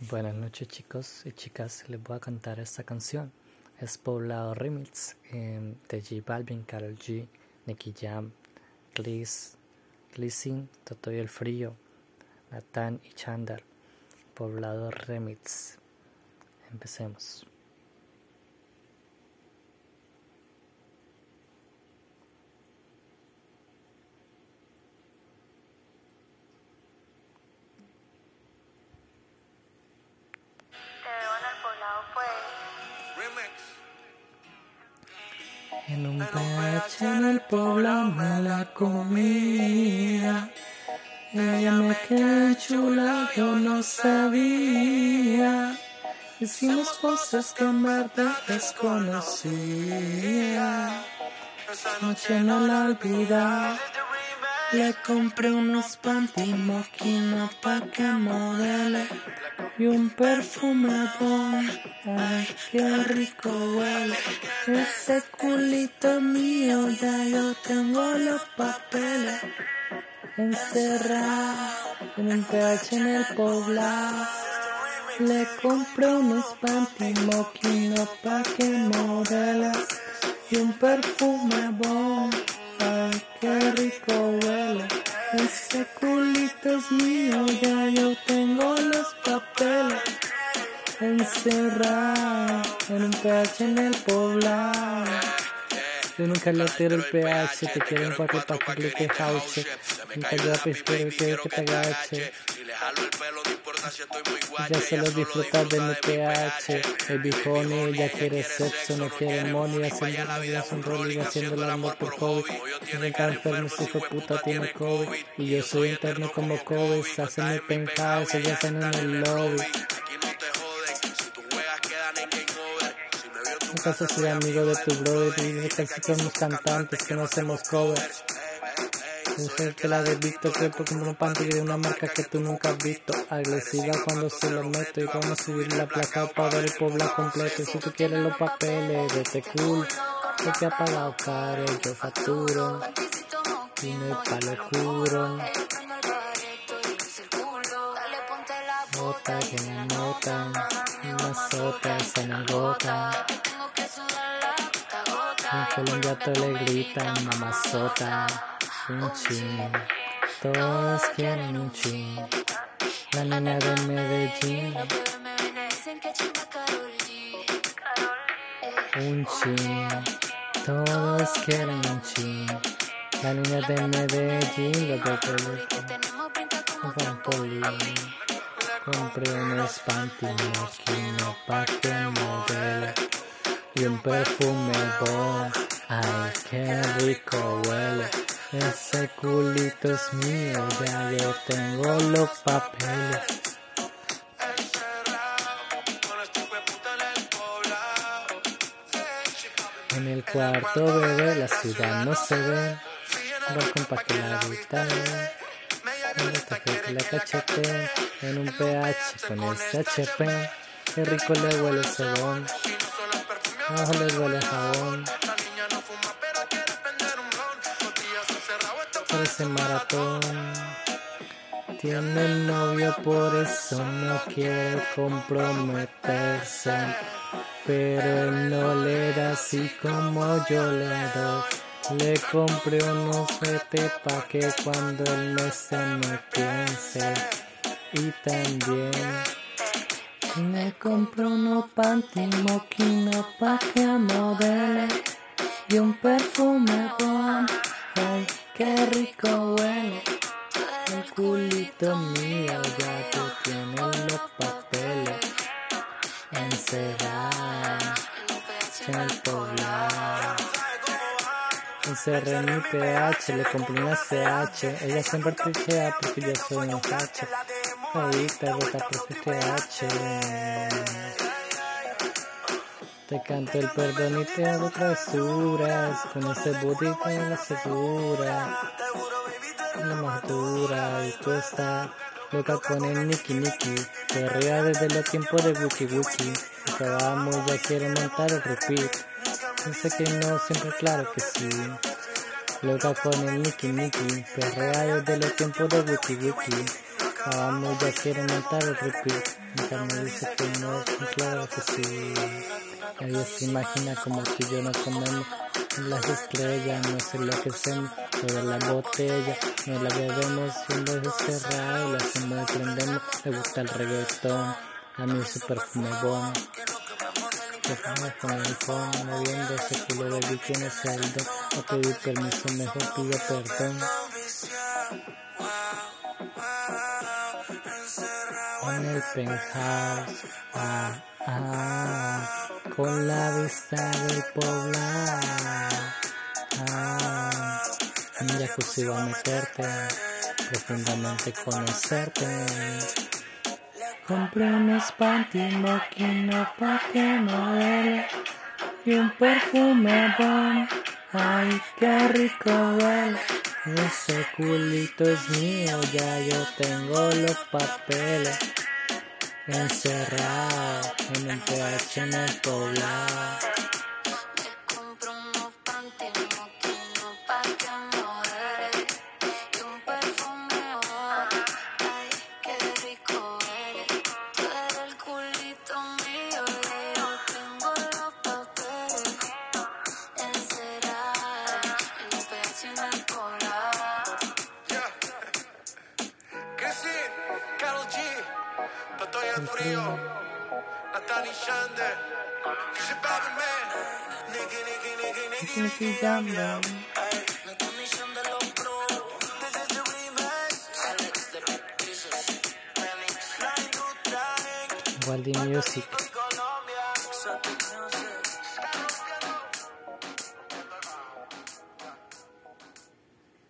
Buenas noches chicos y chicas, les voy a cantar esta canción. Es Poblado Remix eh, de J Balvin, Karol G, Nicky Jam, Gliss, Glissin, Toto y el Frío, Nathan y Chandar. Poblado Remix. Empecemos. En un PH en el pueblo me la comía. Ella me quedó chula, yo no sabía. Hicimos cosas que en verdad desconocía. Esa noche no la olvidaba. Le compré unos panty moquino pa' que modele y un perfume bon. Ay, qué rico huele. Ese culito mío, ya yo tengo los papeles encerrados en un PH en el poblado. Le compré unos panty moquino pa' que modele y un perfume bon. Ay, qué rico huele. Ese culito es mío, ya yo tengo los papeles encerrados en un PH en el poblado. Yo nunca le tiro el PH, te quiero un papi pa' que jauche. Nunca yo pesquero quiero que te agache. Ya solo disfrutar de mi PH. Baby honey, ella quiere sexo, no quiere money. Haciendo la un rolling, haciendo la amor por COVID. Me encanta mi hijo puta tiene COVID. Y yo soy interno como COVID. Hacen el penthouse, ya están en el lobby. caso soy amigo de tu brother y casi somos cantantes que no hacemos covers. Mujer que la de Víctor cuerpo como un panty de una marca que tú nunca has visto. Agresiva cuando se lo meto y vamos a subir la placa para ver el pueblo completo. Si tú quieres los papeles, vete cool. Yo te ha pagado caro, yo facturo. Y no hay palo curo. Bota que me notan, una sota se me agota. En Colombia te le gritan mamazota, un chin. Todos quieren un chin. La nena de Medellín. Un chin. Todos quieren un chin. La niña de Medellín, lo que te un. Compré unos panty no pa' que modele y un perfume bon. Ay, qué rico huele. Ese culito es mío, ya yo tengo los papeles. En el cuarto bebé, la ciudad no se ve. Balcón pa' que la grita que la cachete en un PH con ese HP. Qué rico le huele ese bon. Abajo le huele jabón. Parece maratón. Tiene novio, por eso no quiere comprometerse. Pero él no le da así como yo le doy. Le compré unos vete pa' que cuando él me se me piense. Y también me compré unos panty moquino pa' que modele. Y un perfume qué rico huele. El culito mío ya que tiene los papeles. Encerrado en el poblado. Encerré en mi PH, le compré una CH. Ella siempre trichea porque yo soy un H. Ahorita vota por PH. Te canto el perdón y te hago travesuras. Con ese booty con la segura. La más dura y tú estás loca con el Niki Niki. Perrea desde los tiempos de Wiki Wiki. Acabamos, ya quiere montar el repeat. Dice que no, siempre claro que sí. Loca con el Niki Niki. Perrea desde los tiempos de Wiki Wiki. Vamos, ya quiero montar el repeat. Mi me dice que no, claro que sí. Nadie se imagina como tú y yo no comemos. Las estrellas, no sé lo que hacemos, toda la botella, no la bebemos, un beso cerrado, la hacemos prendemos, me gusta el reggaetón, a mí su perfume bueno. Perfume con el fondo, moviendo ese culo tienes el don, no pedí permiso, mejor pido perdón. En el penthouse, ah, ah, con la vista del poblado. Ah, en jacuzzi a meterte, profundamente conocerte. Compré unos panty moquino pa' que no duele y un perfume bon. Ay, qué rico huele. Ese culito es mío, ya yo tengo los papeles encerrado en el PH poblado. Patoya el Frío, Nathan y Shander, J Balvin, Nicky, Nicky, Nicky, Nicky, Nicky Jam Jam. La condición de los pros, This is the remix, Alex de Pieces, remix. la industria, Waldi Music.